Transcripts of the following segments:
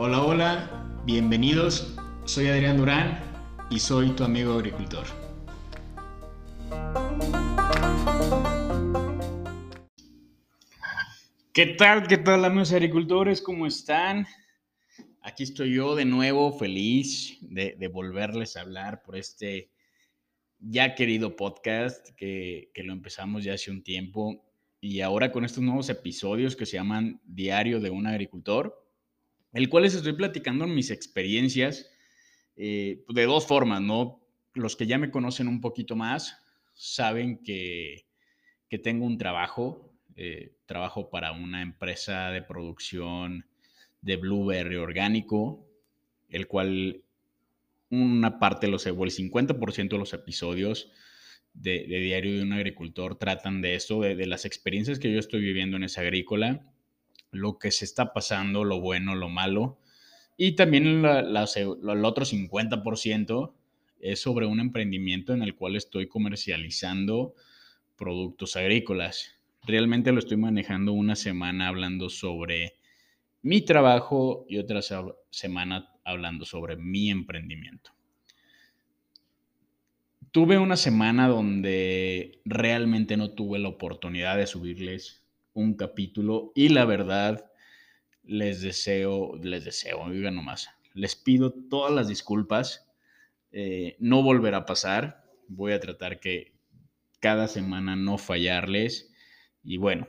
Hola, hola, bienvenidos. Soy Adrián Durán y soy tu amigo agricultor. ¿Qué tal? ¿Qué tal amigos agricultores? ¿Cómo están? Aquí estoy yo de nuevo, feliz de, volverles a hablar por este ya querido podcast que, que lo empezamos ya hace un tiempo y ahora con estos nuevos episodios que se llaman Diario de un agricultor el cual les estoy platicando mis experiencias eh, de dos formas, ¿no? Los que ya me conocen un poquito más saben que, tengo un trabajo, eh, trabajo para una empresa de producción de blueberry orgánico, el cual una parte, los, o el 50% de los episodios de, Diario de un Agricultor tratan de eso, de, de las experiencias que yo estoy viviendo en esa agrícola lo que se está pasando, lo bueno, lo malo. Y también el otro 50% es sobre un emprendimiento en el cual estoy comercializando productos agrícolas. Realmente lo estoy manejando una semana hablando sobre mi trabajo y otra semana hablando sobre mi emprendimiento. Tuve una semana donde realmente no tuve la oportunidad de subirles un capítulo y la verdad les deseo, les deseo, oigan nomás, les pido todas las disculpas, eh, no volverá a pasar, voy a tratar que cada semana no fallarles y bueno,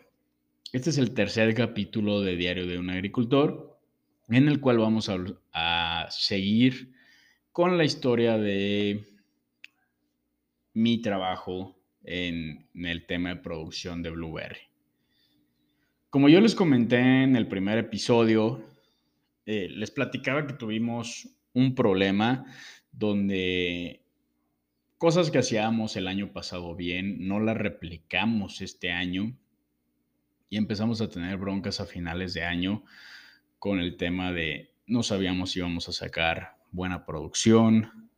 este es el tercer capítulo de Diario de un Agricultor en el cual vamos a, seguir con la historia de mi trabajo en el tema de producción de Blueberry. Como yo les comenté en el primer episodio, eh, les platicaba que tuvimos un problema donde cosas que hacíamos el año pasado bien, no las replicamos este año y empezamos a tener broncas a finales de año con el tema de no sabíamos si íbamos a sacar buena producción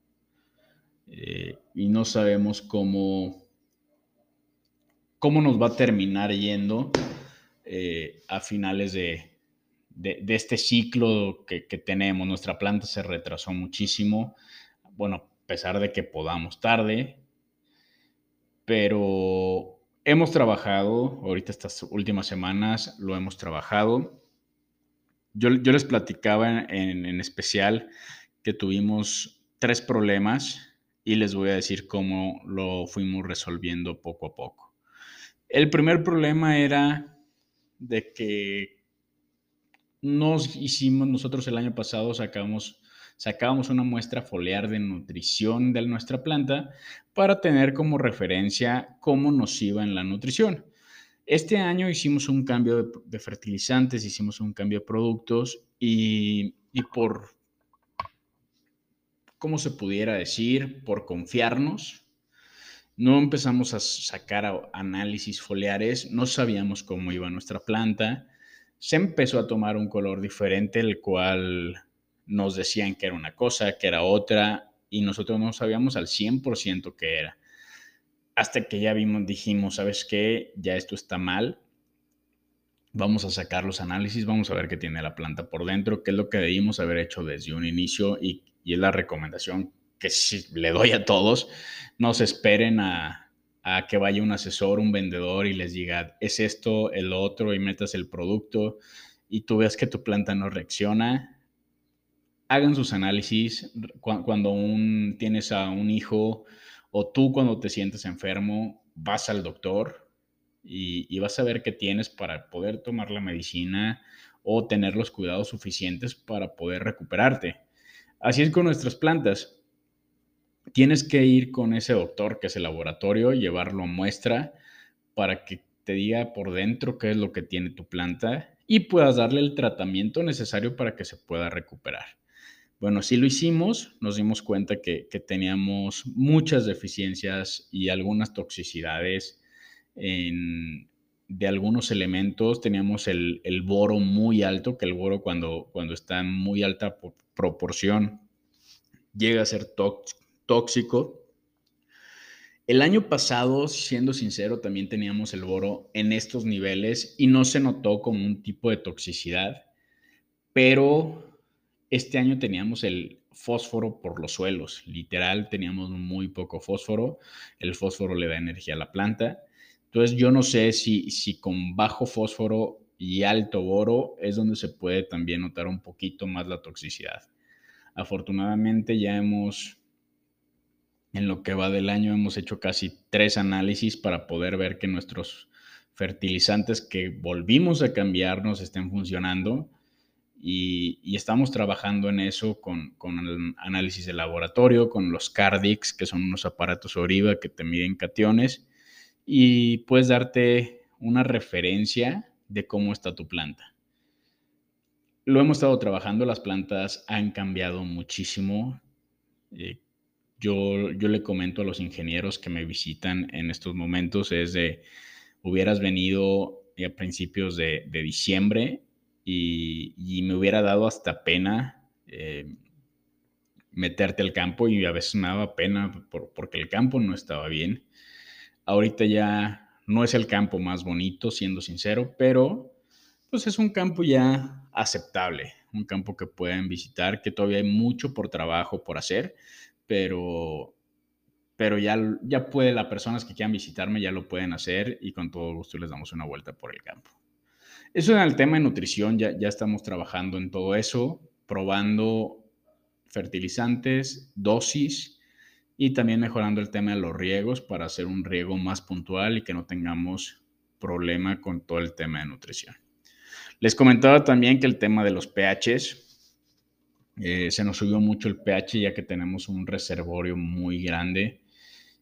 eh, y no sabemos cómo, cómo nos va a terminar yendo eh, a finales de, este ciclo que, tenemos. Nuestra planta se retrasó muchísimo, bueno, a pesar de que podamos tarde, pero hemos trabajado, ahorita estas últimas semanas lo hemos trabajado. Yo, les platicaba en, en especial que tuvimos tres problemas y les voy a decir cómo lo fuimos resolviendo poco a poco. El primer problema era de que nos hicimos, nosotros el año pasado sacamos, sacábamos una muestra foliar de nutrición de nuestra planta para tener como referencia cómo nos iba en la nutrición. Este año hicimos un cambio de, fertilizantes, hicimos un cambio de productos y, y por, ¿cómo se pudiera decir? Por confiarnos, no empezamos a sacar análisis foliares, no sabíamos cómo iba nuestra planta, se empezó a tomar un color diferente, el cual nos decían que era una cosa, que era otra, y nosotros no sabíamos al 100% qué era. Hasta que ya vimos, dijimos, ¿sabes qué? Ya esto está mal. Vamos a sacar los análisis, vamos a ver qué tiene la planta por dentro, qué es lo que debimos haber hecho desde un inicio y, y es la recomendación que si le doy a todos, no se esperen a, que vaya un asesor, un vendedor y les diga, es esto, el otro, y metas el producto y tú veas que tu planta no reacciona. Hagan sus análisis cuando tienes a un hijo o tú cuando te sientes enfermo, vas al doctor y vas a ver qué tienes para poder tomar la medicina o tener los cuidados suficientes para poder recuperarte. Así es con nuestras plantas tienes que ir con ese doctor que es el laboratorio, llevarlo a muestra para que te diga por dentro qué es lo que tiene tu planta y puedas darle el tratamiento necesario para que se pueda recuperar. Bueno, así lo hicimos, nos dimos cuenta que, teníamos muchas deficiencias y algunas toxicidades de algunos elementos. Teníamos el, boro muy alto, que el boro cuando, cuando está en muy alta proporción llega a ser tóxico tóxico. El año pasado, siendo sincero, también teníamos el boro en estos niveles y no se notó como un tipo de toxicidad, pero este año teníamos el fósforo por los suelos, literal teníamos muy poco fósforo, el fósforo le da energía a la planta, entonces yo no sé si, si con bajo fósforo y alto boro es donde se puede también notar un poquito más la toxicidad. Afortunadamente ya hemos, en lo que va del año, hemos hecho casi tres análisis para poder ver que nuestros fertilizantes que volvimos a cambiar nos estén funcionando y, estamos trabajando en eso con, con, el análisis de laboratorio, con los Cardix, que son unos aparatos Oriva que te miden cationes y puedes darte una referencia de cómo está tu planta. Lo hemos estado trabajando, las plantas han cambiado muchísimo. Eh, yo, yo le comento a los ingenieros que me visitan en estos momentos, es de, hubieras venido a principios de, de diciembre y, me hubiera dado hasta pena eh, meterte al campo y a veces me daba pena porque el campo no estaba bien. Ahorita ya no es el campo más bonito, siendo sincero, pero pues es un campo ya aceptable, un campo que pueden visitar, que todavía hay mucho por trabajo por hacer, pero, pero ya, ya puede, las personas que quieran visitarme ya lo pueden hacer y con todo gusto les damos una vuelta por el campo. Eso en el tema de nutrición, ya, ya estamos trabajando en todo eso, probando fertilizantes, dosis y también mejorando el tema de los riegos para hacer un riego más puntual y que no tengamos problema con todo el tema de nutrición. Les comentaba también que el tema de los pHs, eh, se nos subió mucho el pH ya que tenemos un reservorio muy grande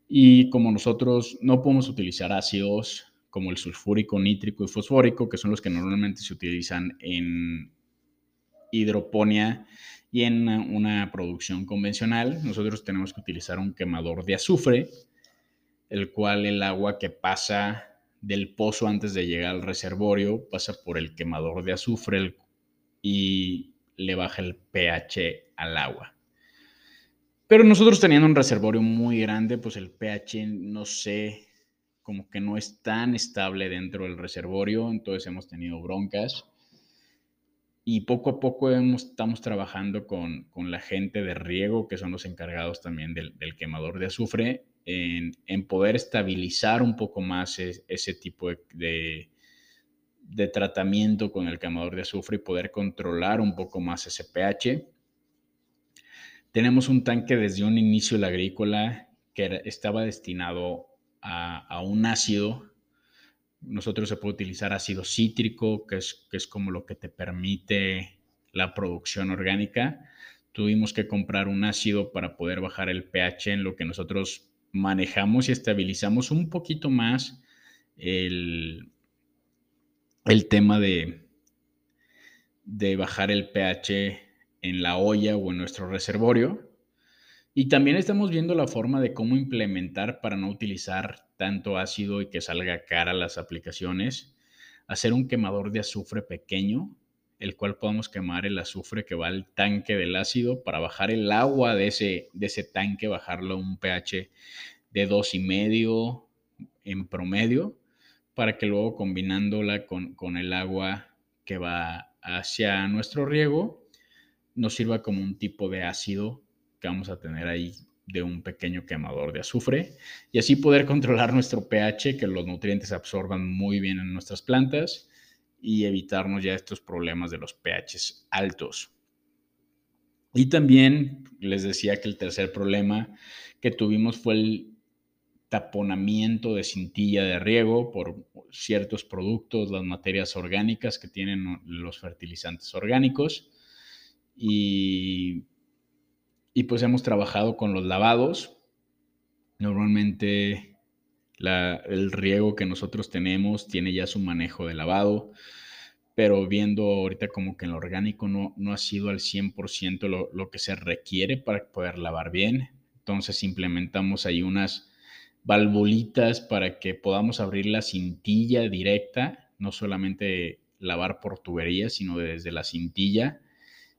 y como nosotros no podemos utilizar ácidos como el sulfúrico, nítrico y fosfórico, que son los que normalmente se utilizan en hidroponía y en una, producción convencional. Nosotros tenemos que utilizar un quemador de azufre, el cual el agua que pasa del pozo antes de llegar al reservorio pasa por el quemador de azufre y le baja el pH al agua. Pero nosotros teniendo un reservorio muy grande, pues el pH no sé como que no es tan estable dentro del reservorio, entonces hemos tenido broncas. Y poco a poco estamos trabajando con, con, la gente de riego, que son los encargados también del, quemador de azufre, en, poder estabilizar un poco más ese tipo de, tratamiento con el quemador de azufre y poder controlar un poco más ese pH. Tenemos un tanque desde un inicio de la agrícola que estaba destinado a, un ácido, nosotros se puede utilizar ácido cítrico, que es, que es como lo que te permite la producción orgánica. Tuvimos que comprar un ácido para poder bajar el pH en lo que nosotros manejamos y estabilizamos un poquito más el, el tema de, de bajar el pH en la olla o en nuestro reservorio. Y también estamos viendo la forma de cómo implementar para no utilizar tanto ácido y que salga cara las aplicaciones, hacer un quemador de azufre pequeño, el cual podamos quemar el azufre que va al tanque del ácido para bajar el agua de ese, de ese tanque, bajarlo a un pH de dos y medio en promedio, para que luego combinándola con, con el agua que va hacia nuestro riego, nos sirva como un tipo de ácido que vamos a tener ahí de un pequeño quemador de azufre y así poder controlar nuestro pH, que los nutrientes absorban muy bien en nuestras plantas y evitarnos ya estos problemas de los pHs altos. Y también les decía que el tercer problema que tuvimos fue el taponamiento de cintilla de riego por ciertos productos, las materias orgánicas que tienen los fertilizantes orgánicos. Y y pues hemos trabajado con los lavados. Normalmente el riego que nosotros tenemos tiene ya su manejo de lavado, pero viendo ahorita como que en lo orgánico no, no ha sido al 100% lo, lo que se requiere para poder lavar bien. Entonces implementamos ahí unas valvulitas para que podamos abrir la cintilla directa, no solamente lavar por tubería, sino desde la cintilla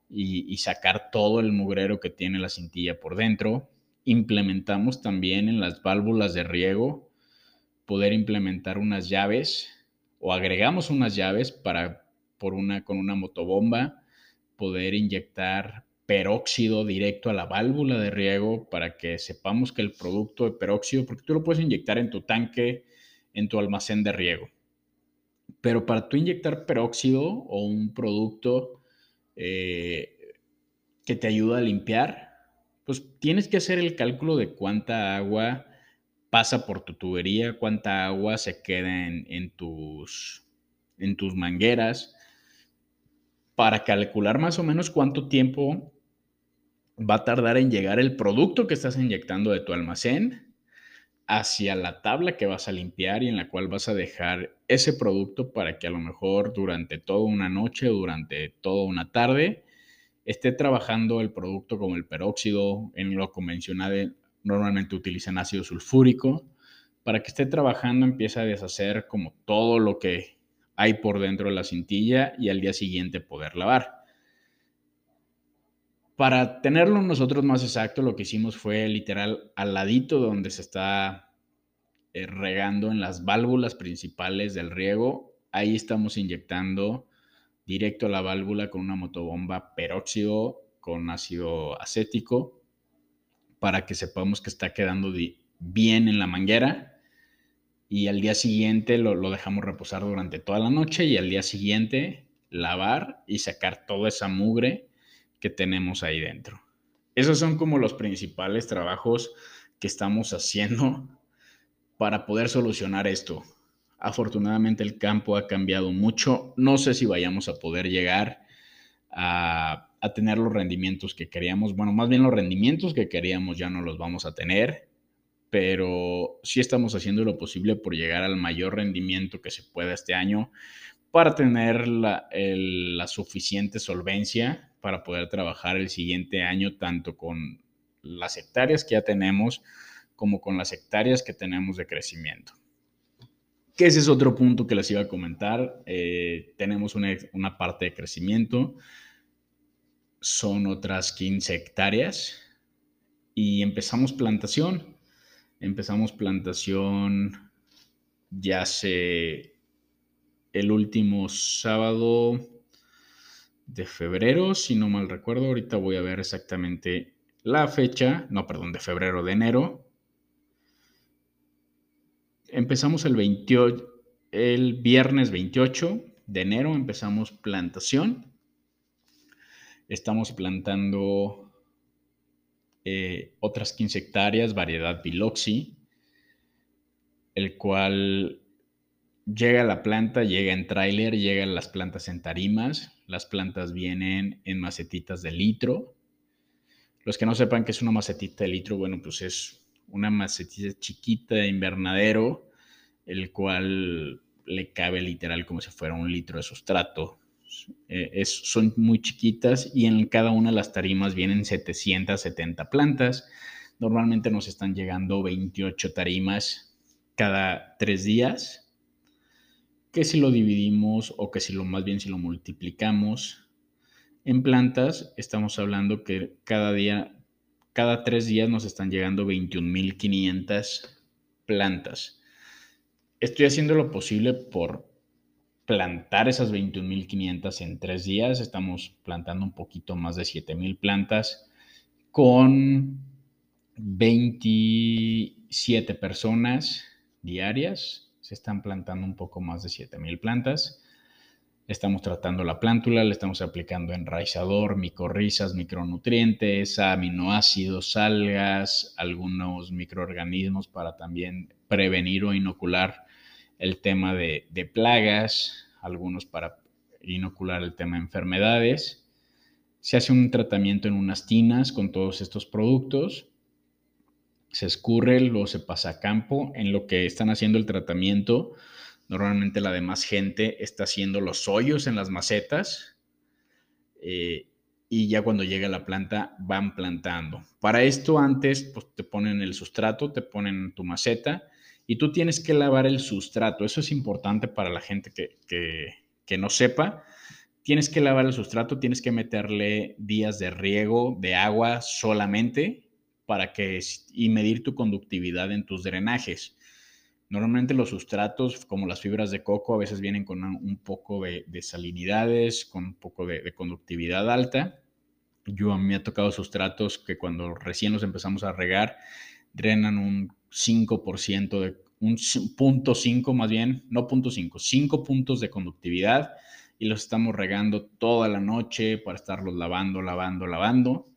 y, sacar todo el mugrero que tiene la cintilla por dentro. Implementamos también en las válvulas de riego poder implementar unas llaves o agregamos unas llaves para por una con una motobomba poder inyectar peróxido directo a la válvula de riego para que sepamos que el producto de peróxido, porque tú lo puedes inyectar en tu tanque, en tu almacén de riego. Pero para tú inyectar peróxido o un producto eh, que te ayuda a limpiar, pues tienes que hacer el cálculo de cuánta agua pasa por tu tubería, cuánta agua se queda en, tus, en tus mangueras, para calcular más o menos cuánto tiempo va a tardar en llegar el producto que estás inyectando de tu almacén hacia la tabla que vas a limpiar y en la cual vas a dejar ese producto para que a lo mejor durante toda una noche o durante toda una tarde esté trabajando el producto como el peróxido en lo convencional normalmente utilizan ácido sulfúrico para que esté trabajando empiece a deshacer como todo lo que hay por dentro de la cintilla y al día siguiente poder lavar. Para tenerlo nosotros más exacto, lo que hicimos fue literal al ladito donde se está eh, regando en las válvulas principales del riego. Ahí estamos inyectando directo a la válvula con una motobomba peróxido con ácido acético para que sepamos que está quedando bien en la manguera y al día siguiente lo, lo, dejamos reposar durante toda la noche y al día siguiente lavar y sacar toda esa mugre que tenemos ahí dentro. Esos son como los principales trabajos que estamos haciendo para poder solucionar esto. Afortunadamente el campo ha cambiado mucho. No sé si vayamos a poder llegar a, tener los rendimientos que queríamos. Bueno, más bien los rendimientos que queríamos ya no los vamos a tener, pero sí estamos haciendo lo posible por llegar al mayor rendimiento que se pueda este año para tener la, suficiente solvencia para poder trabajar el siguiente año tanto con las hectáreas que ya tenemos como con las hectáreas que tenemos de crecimiento. Que ese es otro punto que les iba a comentar. Eh, tenemos una, una parte de crecimiento, son otras 15 hectáreas y empezamos plantación. Empezamos plantación ya hace el último sábado de febrero, si no mal recuerdo. Ahorita voy a ver exactamente la fecha. No, perdón, de febrero, de enero. Empezamos el 28, el viernes 28 de enero empezamos plantación. Estamos plantando eh, otras 15 hectáreas, variedad Biloxi, el cual llega a la planta, llega en tráiler, llegan las plantas en tarimas, las plantas vienen en macetitas de litro. Los que no sepan qué es una macetita de litro, bueno, pues es una macetita chiquita de invernadero, el cual le cabe literal como si fuera un litro de sustrato. Eh, son muy chiquitas y en cada una de las tarimas vienen 770 plantas. Normalmente nos están llegando 28 tarimas cada tres días que si lo dividimos o que si lo más bien si lo multiplicamos en plantas, estamos hablando que cada día, cada tres días nos están llegando 21.500 plantas. Estoy haciendo lo posible por plantar esas 21.500 en tres días. Estamos plantando un poquito más de 7.000 plantas con 27 personas diarias se están plantando un poco más de 7000 plantas. Estamos tratando la plántula, le estamos aplicando enraizador, micorrizas, micronutrientes, aminoácidos, algas, algunos microorganismos para también prevenir o inocular el tema de, de plagas, algunos para inocular el tema de enfermedades. Se hace un tratamiento en unas tinas con todos estos productos se escurre, luego se pasa a campo. En lo que están haciendo el tratamiento, normalmente la demás gente está haciendo los hoyos en las macetas eh, y ya cuando llega la planta van plantando. Para esto antes pues, te ponen el sustrato, te ponen tu maceta y tú tienes que lavar el sustrato. Eso es importante para la gente que, que no sepa. Tienes que lavar el sustrato, tienes que meterle días de riego de agua solamente para que y medir tu conductividad en tus drenajes. Normalmente los sustratos, como las fibras de coco, a veces vienen con un poco de, salinidades, con un poco de, conductividad alta. Yo a mí me ha tocado sustratos que cuando recién los empezamos a regar, drenan un 5% de, un punto 5 más bien, no punto 5, 5 puntos de conductividad y los estamos regando toda la noche para estarlos lavando, lavando, lavando,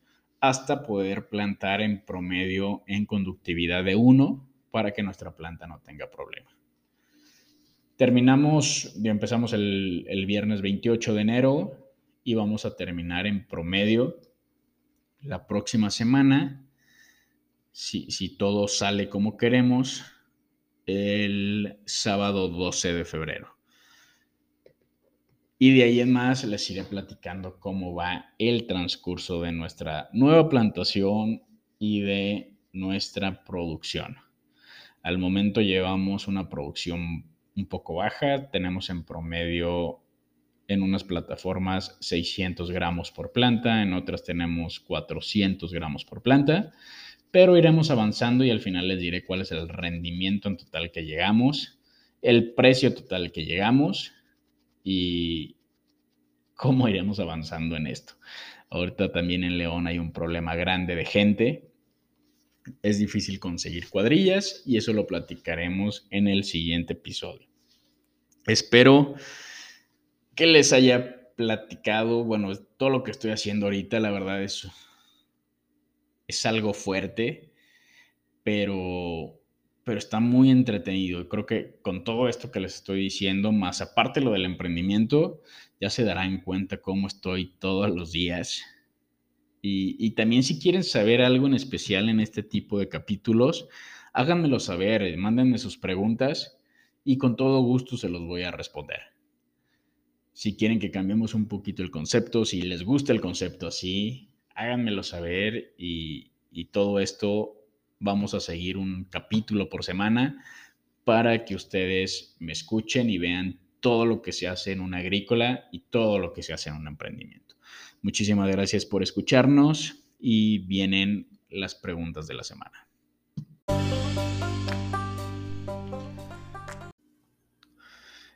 hasta poder plantar en promedio en conductividad de 1 para que nuestra planta no tenga problema. Terminamos, empezamos el, el viernes 28 de enero y vamos a terminar en promedio la próxima semana, si, si todo sale como queremos, el sábado 12 de febrero. Y de ahí en más les iré platicando cómo va el transcurso de nuestra nueva plantación y de nuestra producción. Al momento llevamos una producción un poco baja, tenemos en promedio en unas plataformas 600 gramos por planta, en otras tenemos 400 gramos por planta, pero iremos avanzando y al final les diré cuál es el rendimiento en total que llegamos, el precio total que llegamos y cómo iremos avanzando en esto. Ahorita también en León hay un problema grande de gente, es difícil conseguir cuadrillas y eso lo platicaremos en el siguiente episodio. Espero que les haya platicado, bueno, todo lo que estoy haciendo ahorita, la verdad es, es algo fuerte, pero, pero está muy entretenido. Creo que con todo esto que les estoy diciendo, más aparte lo del emprendimiento, ya se darán cuenta cómo estoy todos los días y, también si quieren saber algo en especial en este tipo de capítulos, háganmelo saber, eh, mándenme sus preguntas y con todo gusto se los voy a responder. Si quieren que cambiemos un poquito el concepto, si les gusta el concepto así, háganmelo saber y, y todo esto vamos a seguir un capítulo por semana para que ustedes me escuchen y vean todo lo que se hace en una agrícola y todo lo que se hace en un emprendimiento. Muchísimas gracias por escucharnos y vienen las preguntas de la semana.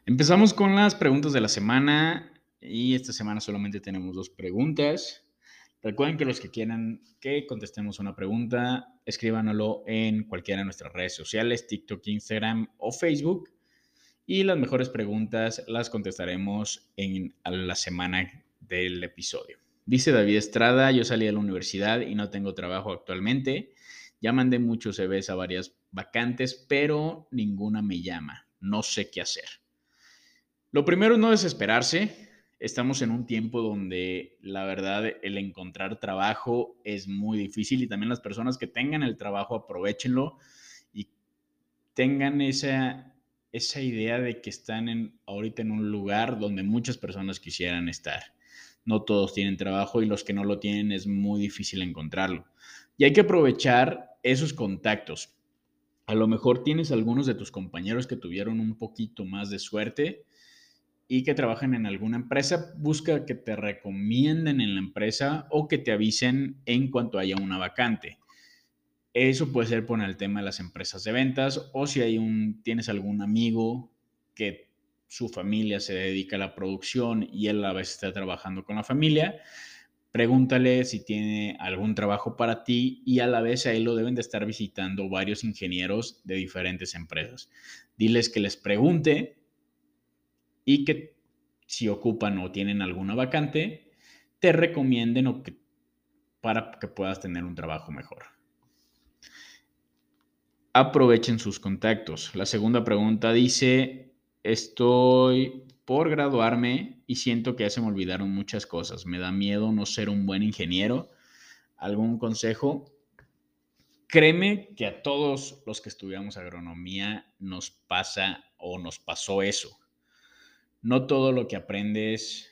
Empezamos con las preguntas de la semana y esta semana solamente tenemos dos preguntas. Recuerden que los que quieran que contestemos una pregunta, escríbanoslo en cualquiera de nuestras redes sociales, TikTok, Instagram o Facebook. Y las mejores preguntas las contestaremos en la semana del episodio. Dice David Estrada, yo salí de la universidad y no tengo trabajo actualmente. Ya mandé muchos CVs a varias vacantes, pero ninguna me llama. No sé qué hacer. Lo primero es no desesperarse. Estamos en un tiempo donde la verdad el encontrar trabajo es muy difícil y también las personas que tengan el trabajo aprovechenlo y tengan esa, esa idea de que están en, ahorita en un lugar donde muchas personas quisieran estar no todos tienen trabajo y los que no lo tienen es muy difícil encontrarlo. Y hay que aprovechar esos contactos. A lo mejor tienes algunos de tus compañeros que tuvieron un poquito más de suerte y que trabajan en alguna empresa, busca que te recomienden en la empresa o que te avisen en cuanto haya una vacante. Eso puede ser por el tema de las empresas de ventas o si hay un, tienes algún amigo que su familia se dedica a la producción y él a veces está trabajando con la familia, pregúntale si tiene algún trabajo para ti y a la vez ahí lo deben de estar visitando varios ingenieros de diferentes empresas. Diles que les pregunte y que si ocupan o tienen alguna vacante, te recomienden para que puedas tener un trabajo mejor. Aprovechen sus contactos. La segunda pregunta dice, Estoy por graduarme y siento que ya se me olvidaron muchas cosas. Me da miedo no ser un buen ingeniero. ¿Algún consejo? Créeme que a todos los que estudiamos agronomía nos pasa o nos pasó eso. No todo lo que aprendes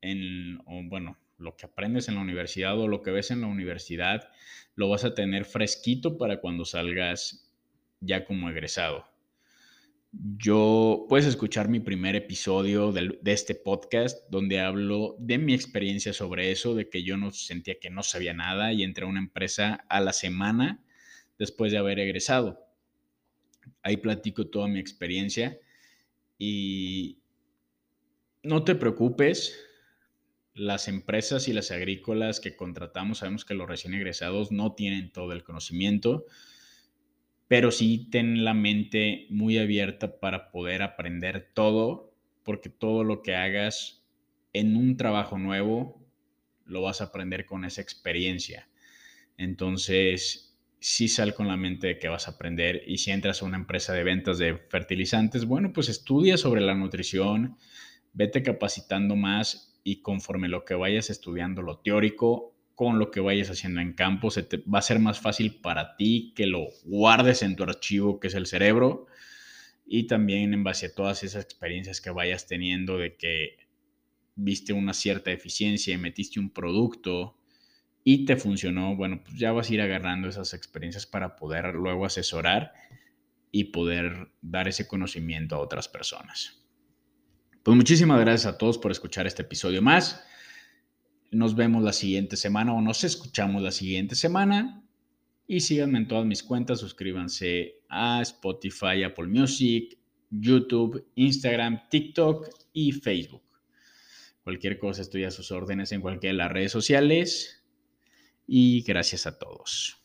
en, bueno, lo que aprendes en la universidad o lo que ves en la universidad, lo vas a tener fresquito para cuando salgas ya como egresado. Yo puedes escuchar mi primer episodio de, este podcast donde hablo de mi experiencia sobre eso, de que yo no sentía que no sabía nada y entré a una empresa a la semana después de haber egresado. Ahí platico toda mi experiencia y no te preocupes, las empresas y las agrícolas que contratamos, sabemos que los recién egresados no tienen todo el conocimiento, pero sí ten la mente muy abierta para poder aprender todo, porque todo lo que hagas en un trabajo nuevo lo vas a aprender con esa experiencia. Entonces, sí sal con la mente de que vas a aprender y si entras a una empresa de ventas de fertilizantes, bueno, pues estudia sobre la nutrición, vete capacitando más y conforme lo que vayas estudiando, lo teórico, con lo que vayas haciendo en campo, se te, va a ser más fácil para ti que lo guardes en tu archivo, que es el cerebro, y también en base a todas esas experiencias que vayas teniendo de que viste una cierta eficiencia y metiste un producto y te funcionó, bueno, pues ya vas a ir agarrando esas experiencias para poder luego asesorar y poder dar ese conocimiento a otras personas. Pues muchísimas gracias a todos por escuchar este episodio más. Nos vemos la siguiente semana o nos escuchamos la siguiente semana. Y síganme en todas mis cuentas, suscríbanse a Spotify, Apple Music, YouTube, Instagram, TikTok y Facebook. Cualquier cosa estoy a sus órdenes en cualquiera de las redes sociales. Y gracias a todos.